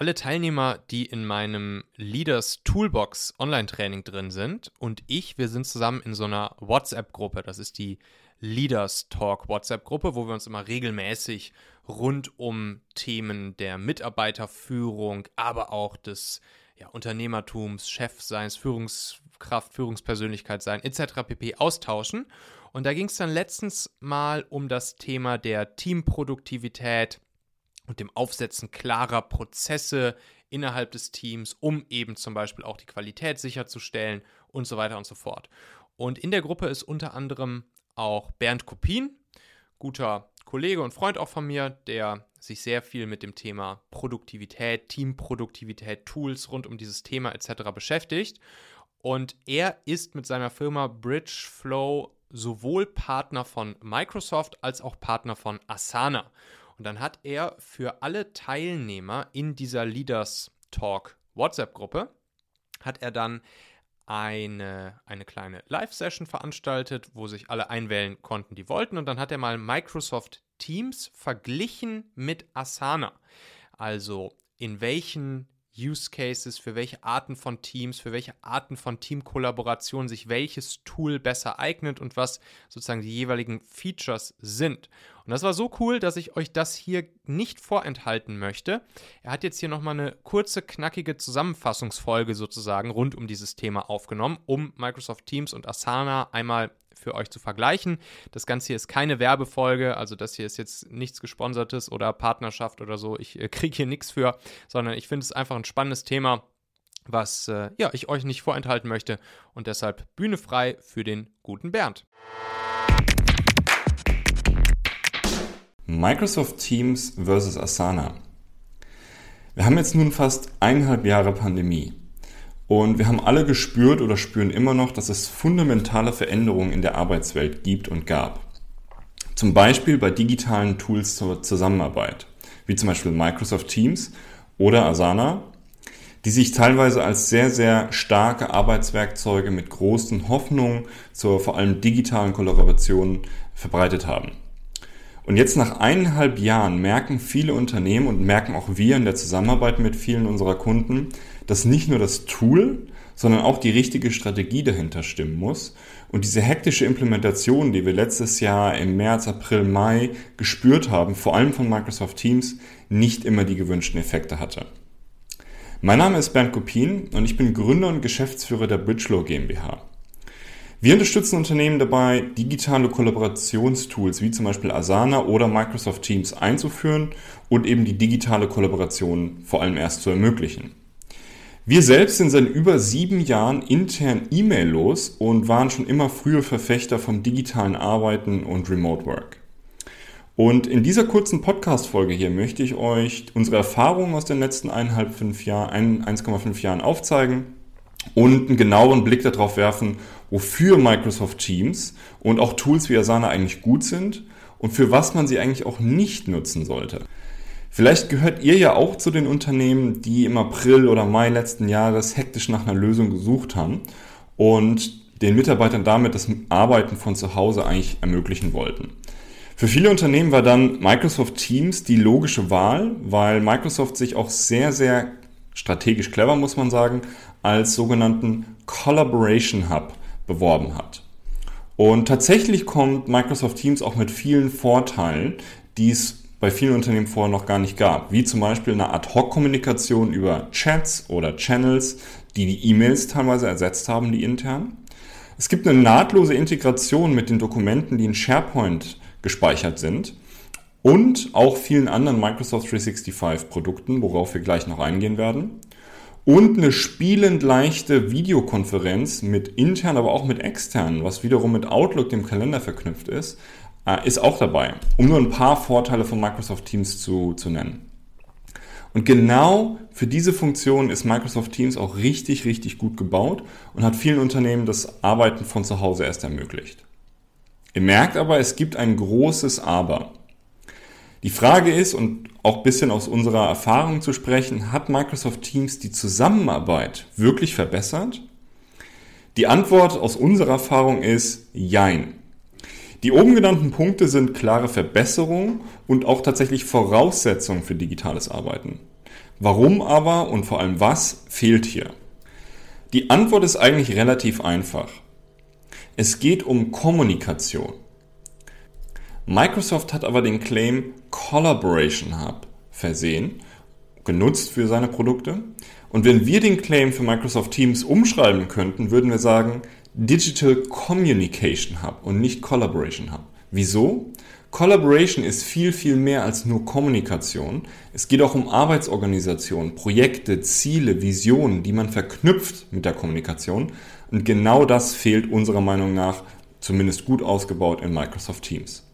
alle Teilnehmer, die in meinem Leaders Toolbox Online-Training drin sind und ich, wir sind zusammen in so einer WhatsApp-Gruppe. Das ist die Leaders Talk WhatsApp-Gruppe, wo wir uns immer regelmäßig rund um Themen der Mitarbeiterführung, aber auch des ja, Unternehmertums, Chefseins, Führungskraft, Führungspersönlichkeit sein, etc. pp. austauschen. Und da ging es dann letztens mal um das Thema der Teamproduktivität und dem Aufsetzen klarer Prozesse innerhalb des Teams, um eben zum Beispiel auch die Qualität sicherzustellen und so weiter und so fort. Und in der Gruppe ist unter anderem auch Bernd Kopin, guter Kollege und Freund auch von mir, der sich sehr viel mit dem Thema Produktivität, Teamproduktivität, Tools rund um dieses Thema etc. beschäftigt. Und er ist mit seiner Firma Bridgeflow sowohl Partner von Microsoft als auch Partner von Asana. Und dann hat er für alle Teilnehmer in dieser Leaders Talk WhatsApp-Gruppe, hat er dann eine, eine kleine Live-Session veranstaltet, wo sich alle einwählen konnten, die wollten. Und dann hat er mal Microsoft Teams verglichen mit Asana. Also in welchen Use Cases, für welche Arten von Teams, für welche Arten von Teamkollaboration sich welches Tool besser eignet und was sozusagen die jeweiligen Features sind. Und das war so cool, dass ich euch das hier nicht vorenthalten möchte. Er hat jetzt hier nochmal eine kurze, knackige Zusammenfassungsfolge sozusagen rund um dieses Thema aufgenommen, um Microsoft Teams und Asana einmal für euch zu vergleichen. Das Ganze hier ist keine Werbefolge, also das hier ist jetzt nichts Gesponsertes oder Partnerschaft oder so. Ich äh, kriege hier nichts für, sondern ich finde es einfach ein spannendes Thema, was äh, ja, ich euch nicht vorenthalten möchte. Und deshalb Bühne frei für den guten Bernd. Microsoft Teams versus Asana. Wir haben jetzt nun fast eineinhalb Jahre Pandemie. Und wir haben alle gespürt oder spüren immer noch, dass es fundamentale Veränderungen in der Arbeitswelt gibt und gab. Zum Beispiel bei digitalen Tools zur Zusammenarbeit, wie zum Beispiel Microsoft Teams oder Asana, die sich teilweise als sehr, sehr starke Arbeitswerkzeuge mit großen Hoffnungen zur vor allem digitalen Kollaboration verbreitet haben. Und jetzt nach eineinhalb Jahren merken viele Unternehmen und merken auch wir in der Zusammenarbeit mit vielen unserer Kunden, dass nicht nur das Tool, sondern auch die richtige Strategie dahinter stimmen muss. Und diese hektische Implementation, die wir letztes Jahr im März, April, Mai gespürt haben, vor allem von Microsoft Teams, nicht immer die gewünschten Effekte hatte. Mein Name ist Bernd Kopien und ich bin Gründer und Geschäftsführer der Bridgelaw GmbH. Wir unterstützen Unternehmen dabei, digitale Kollaborationstools wie zum Beispiel Asana oder Microsoft Teams einzuführen und eben die digitale Kollaboration vor allem erst zu ermöglichen. Wir selbst sind seit über sieben Jahren intern E-Mail-los und waren schon immer frühe Verfechter vom digitalen Arbeiten und Remote Work. Und in dieser kurzen Podcast-Folge hier möchte ich euch unsere Erfahrungen aus den letzten 1,5 Jahren, 1,5 Jahren aufzeigen und einen genaueren Blick darauf werfen, wofür Microsoft Teams und auch Tools wie Asana eigentlich gut sind und für was man sie eigentlich auch nicht nutzen sollte. Vielleicht gehört ihr ja auch zu den Unternehmen, die im April oder Mai letzten Jahres hektisch nach einer Lösung gesucht haben und den Mitarbeitern damit das Arbeiten von zu Hause eigentlich ermöglichen wollten. Für viele Unternehmen war dann Microsoft Teams die logische Wahl, weil Microsoft sich auch sehr, sehr strategisch clever, muss man sagen, als sogenannten Collaboration Hub beworben hat. Und tatsächlich kommt Microsoft Teams auch mit vielen Vorteilen, die es bei vielen Unternehmen vorher noch gar nicht gab, wie zum Beispiel eine Ad-Hoc-Kommunikation über Chats oder Channels, die die E-Mails teilweise ersetzt haben, die intern. Es gibt eine nahtlose Integration mit den Dokumenten, die in SharePoint gespeichert sind und auch vielen anderen Microsoft 365 Produkten, worauf wir gleich noch eingehen werden. Und eine spielend leichte Videokonferenz mit intern, aber auch mit externen, was wiederum mit Outlook, dem Kalender verknüpft ist, äh, ist auch dabei, um nur ein paar Vorteile von Microsoft Teams zu, zu nennen. Und genau für diese Funktion ist Microsoft Teams auch richtig, richtig gut gebaut und hat vielen Unternehmen das Arbeiten von zu Hause erst ermöglicht. Ihr merkt aber, es gibt ein großes Aber. Die Frage ist, und auch ein bisschen aus unserer Erfahrung zu sprechen, hat Microsoft Teams die Zusammenarbeit wirklich verbessert? Die Antwort aus unserer Erfahrung ist Jein. Die oben genannten Punkte sind klare Verbesserungen und auch tatsächlich Voraussetzungen für digitales Arbeiten. Warum aber und vor allem was fehlt hier? Die Antwort ist eigentlich relativ einfach. Es geht um Kommunikation. Microsoft hat aber den Claim Collaboration Hub versehen, genutzt für seine Produkte. Und wenn wir den Claim für Microsoft Teams umschreiben könnten, würden wir sagen Digital Communication Hub und nicht Collaboration Hub. Wieso? Collaboration ist viel, viel mehr als nur Kommunikation. Es geht auch um Arbeitsorganisation, Projekte, Ziele, Visionen, die man verknüpft mit der Kommunikation. Und genau das fehlt unserer Meinung nach zumindest gut ausgebaut in Microsoft Teams.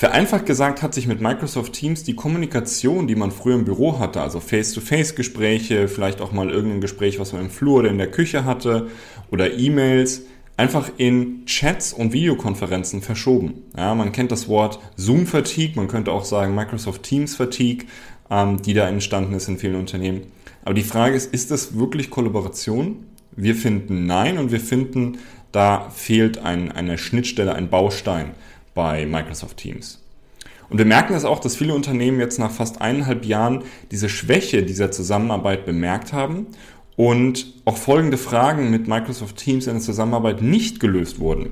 Vereinfacht gesagt hat sich mit Microsoft Teams die Kommunikation, die man früher im Büro hatte, also Face-to-Face-Gespräche, vielleicht auch mal irgendein Gespräch, was man im Flur oder in der Küche hatte, oder E-Mails, einfach in Chats und Videokonferenzen verschoben. Ja, man kennt das Wort Zoom-Fatigue, man könnte auch sagen Microsoft Teams-Fatigue, ähm, die da entstanden ist in vielen Unternehmen. Aber die Frage ist, ist das wirklich Kollaboration? Wir finden nein und wir finden, da fehlt ein, eine Schnittstelle, ein Baustein bei Microsoft Teams. Und wir merken es das auch, dass viele Unternehmen jetzt nach fast eineinhalb Jahren diese Schwäche dieser Zusammenarbeit bemerkt haben und auch folgende Fragen mit Microsoft Teams in der Zusammenarbeit nicht gelöst wurden.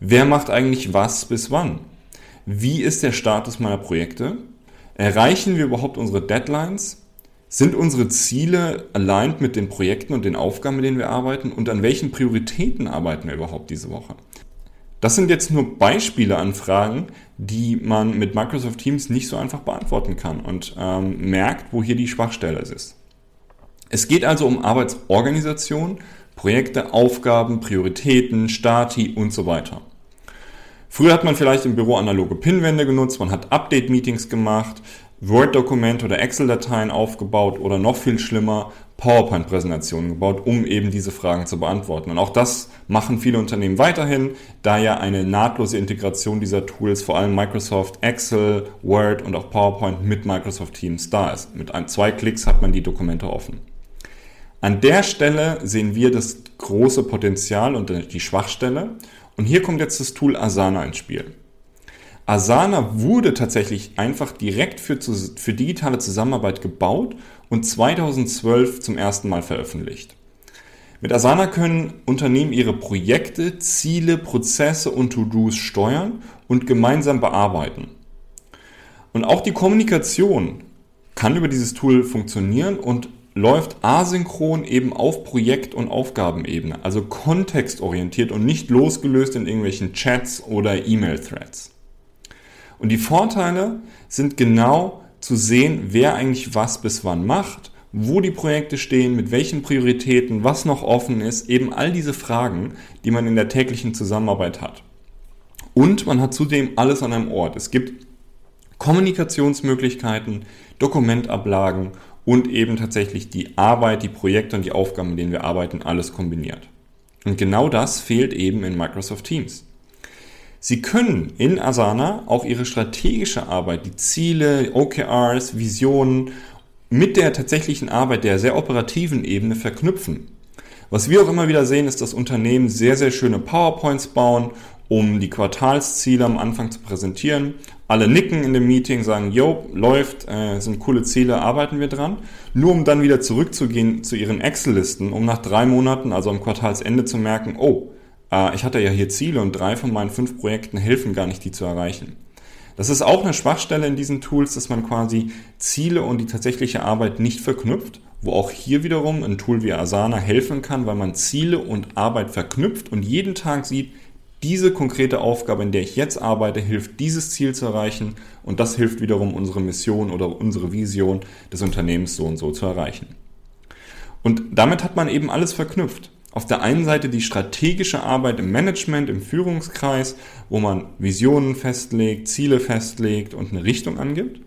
Wer macht eigentlich was bis wann? Wie ist der Status meiner Projekte? Erreichen wir überhaupt unsere Deadlines? Sind unsere Ziele aligned mit den Projekten und den Aufgaben, mit denen wir arbeiten? Und an welchen Prioritäten arbeiten wir überhaupt diese Woche? Das sind jetzt nur Beispiele an Fragen, die man mit Microsoft Teams nicht so einfach beantworten kann und ähm, merkt, wo hier die Schwachstelle ist. Es geht also um Arbeitsorganisation, Projekte, Aufgaben, Prioritäten, Stati und so weiter. Früher hat man vielleicht im Büro analoge Pinwände genutzt, man hat Update-Meetings gemacht, Word-Dokumente oder Excel-Dateien aufgebaut oder noch viel schlimmer, PowerPoint-Präsentationen gebaut, um eben diese Fragen zu beantworten. Und auch das machen viele Unternehmen weiterhin, da ja eine nahtlose Integration dieser Tools, vor allem Microsoft Excel, Word und auch PowerPoint mit Microsoft Teams da ist. Mit ein, zwei Klicks hat man die Dokumente offen. An der Stelle sehen wir das große Potenzial und die Schwachstelle. Und hier kommt jetzt das Tool Asana ins Spiel. Asana wurde tatsächlich einfach direkt für, für digitale Zusammenarbeit gebaut und 2012 zum ersten Mal veröffentlicht. Mit Asana können Unternehmen ihre Projekte, Ziele, Prozesse und To-Dos steuern und gemeinsam bearbeiten. Und auch die Kommunikation kann über dieses Tool funktionieren und läuft asynchron eben auf Projekt- und Aufgabenebene, also kontextorientiert und nicht losgelöst in irgendwelchen Chats oder E-Mail-Threads. Und die Vorteile sind genau zu sehen, wer eigentlich was bis wann macht, wo die Projekte stehen, mit welchen Prioritäten, was noch offen ist, eben all diese Fragen, die man in der täglichen Zusammenarbeit hat. Und man hat zudem alles an einem Ort. Es gibt Kommunikationsmöglichkeiten, Dokumentablagen und eben tatsächlich die Arbeit, die Projekte und die Aufgaben, mit denen wir arbeiten, alles kombiniert. Und genau das fehlt eben in Microsoft Teams. Sie können in Asana auch Ihre strategische Arbeit, die Ziele, OKRs, Visionen mit der tatsächlichen Arbeit der sehr operativen Ebene verknüpfen. Was wir auch immer wieder sehen, ist, dass Unternehmen sehr, sehr schöne PowerPoints bauen, um die Quartalsziele am Anfang zu präsentieren alle nicken in dem Meeting, sagen, yo, läuft, äh, sind coole Ziele, arbeiten wir dran. Nur um dann wieder zurückzugehen zu ihren Excel-Listen, um nach drei Monaten, also am Quartalsende zu merken, oh, äh, ich hatte ja hier Ziele und drei von meinen fünf Projekten helfen gar nicht, die zu erreichen. Das ist auch eine Schwachstelle in diesen Tools, dass man quasi Ziele und die tatsächliche Arbeit nicht verknüpft, wo auch hier wiederum ein Tool wie Asana helfen kann, weil man Ziele und Arbeit verknüpft und jeden Tag sieht, diese konkrete Aufgabe, in der ich jetzt arbeite, hilft, dieses Ziel zu erreichen und das hilft wiederum, unsere Mission oder unsere Vision des Unternehmens so und so zu erreichen. Und damit hat man eben alles verknüpft. Auf der einen Seite die strategische Arbeit im Management, im Führungskreis, wo man Visionen festlegt, Ziele festlegt und eine Richtung angibt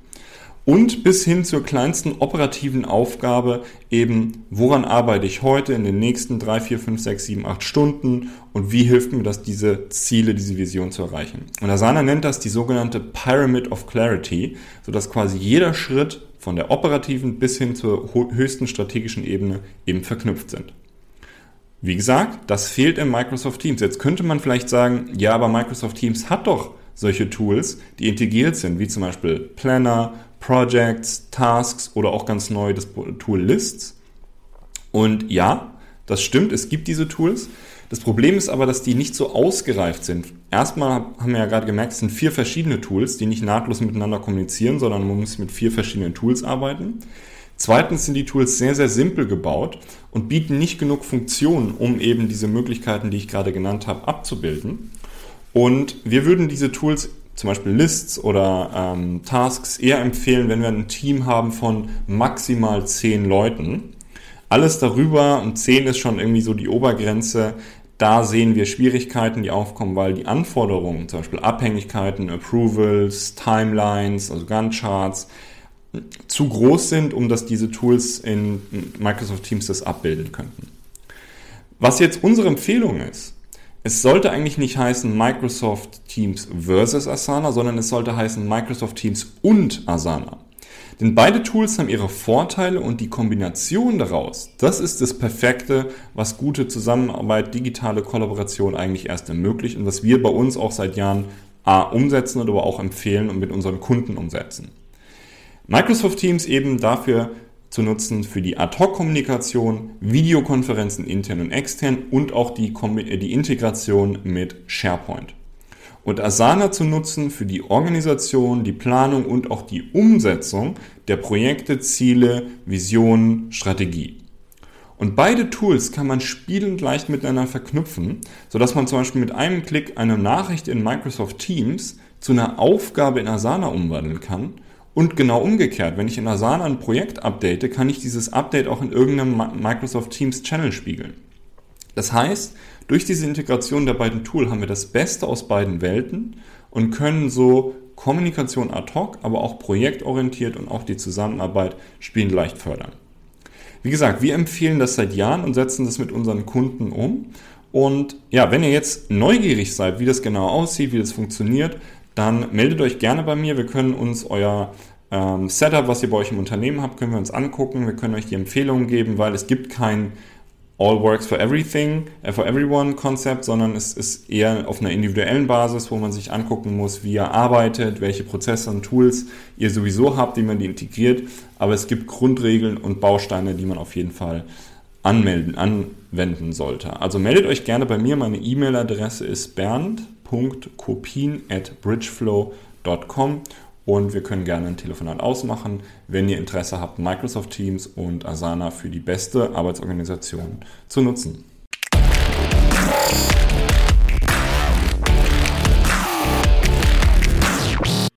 und bis hin zur kleinsten operativen Aufgabe eben, woran arbeite ich heute in den nächsten drei, vier, fünf, sechs, sieben, acht Stunden und wie hilft mir das, diese Ziele, diese Vision zu erreichen. Und Asana nennt das die sogenannte Pyramid of Clarity, sodass quasi jeder Schritt von der operativen bis hin zur höchsten strategischen Ebene eben verknüpft sind. Wie gesagt, das fehlt in Microsoft Teams. Jetzt könnte man vielleicht sagen, ja, aber Microsoft Teams hat doch solche Tools, die integriert sind, wie zum Beispiel Planner, Projects, Tasks oder auch ganz neu das Tool Lists. Und ja, das stimmt, es gibt diese Tools. Das Problem ist aber, dass die nicht so ausgereift sind. Erstmal haben wir ja gerade gemerkt, es sind vier verschiedene Tools, die nicht nahtlos miteinander kommunizieren, sondern man muss mit vier verschiedenen Tools arbeiten. Zweitens sind die Tools sehr, sehr simpel gebaut und bieten nicht genug Funktionen, um eben diese Möglichkeiten, die ich gerade genannt habe, abzubilden. Und wir würden diese Tools, zum Beispiel Lists oder ähm, Tasks, eher empfehlen, wenn wir ein Team haben von maximal zehn Leuten. Alles darüber und zehn ist schon irgendwie so die Obergrenze. Da sehen wir Schwierigkeiten, die aufkommen, weil die Anforderungen, zum Beispiel Abhängigkeiten, Approvals, Timelines, also Gantt-Charts, zu groß sind, um dass diese Tools in Microsoft Teams das abbilden könnten. Was jetzt unsere Empfehlung ist, es sollte eigentlich nicht heißen Microsoft Teams versus Asana, sondern es sollte heißen Microsoft Teams und Asana. Denn beide Tools haben ihre Vorteile und die Kombination daraus, das ist das Perfekte, was gute Zusammenarbeit, digitale Kollaboration eigentlich erst ermöglicht und was wir bei uns auch seit Jahren A umsetzen oder aber auch empfehlen und mit unseren Kunden umsetzen. Microsoft Teams eben dafür zu nutzen für die Ad-Hoc-Kommunikation, Videokonferenzen intern und extern und auch die, die Integration mit SharePoint. Und Asana zu nutzen für die Organisation, die Planung und auch die Umsetzung der Projekte, Ziele, Visionen, Strategie. Und beide Tools kann man spielend leicht miteinander verknüpfen, sodass man zum Beispiel mit einem Klick eine Nachricht in Microsoft Teams zu einer Aufgabe in Asana umwandeln kann und genau umgekehrt, wenn ich in Asana ein Projekt update, kann ich dieses Update auch in irgendeinem Microsoft Teams Channel spiegeln. Das heißt, durch diese Integration der beiden Tools haben wir das Beste aus beiden Welten und können so Kommunikation ad hoc, aber auch projektorientiert und auch die Zusammenarbeit spielend leicht fördern. Wie gesagt, wir empfehlen das seit Jahren und setzen das mit unseren Kunden um. Und ja, wenn ihr jetzt neugierig seid, wie das genau aussieht, wie das funktioniert, dann meldet euch gerne bei mir. Wir können uns euer ähm, Setup, was ihr bei euch im Unternehmen habt, können wir uns angucken. Wir können euch die Empfehlungen geben, weil es gibt kein All Works for Everything, äh, for Everyone Konzept, sondern es ist eher auf einer individuellen Basis, wo man sich angucken muss, wie ihr arbeitet, welche Prozesse und Tools ihr sowieso habt, wie man die integriert. Aber es gibt Grundregeln und Bausteine, die man auf jeden Fall anmelden, anwenden sollte. Also meldet euch gerne bei mir. Meine E-Mail-Adresse ist bernd kopien at bridgeflow.com und wir können gerne ein Telefonat ausmachen, wenn ihr Interesse habt, Microsoft Teams und Asana für die beste Arbeitsorganisation zu nutzen.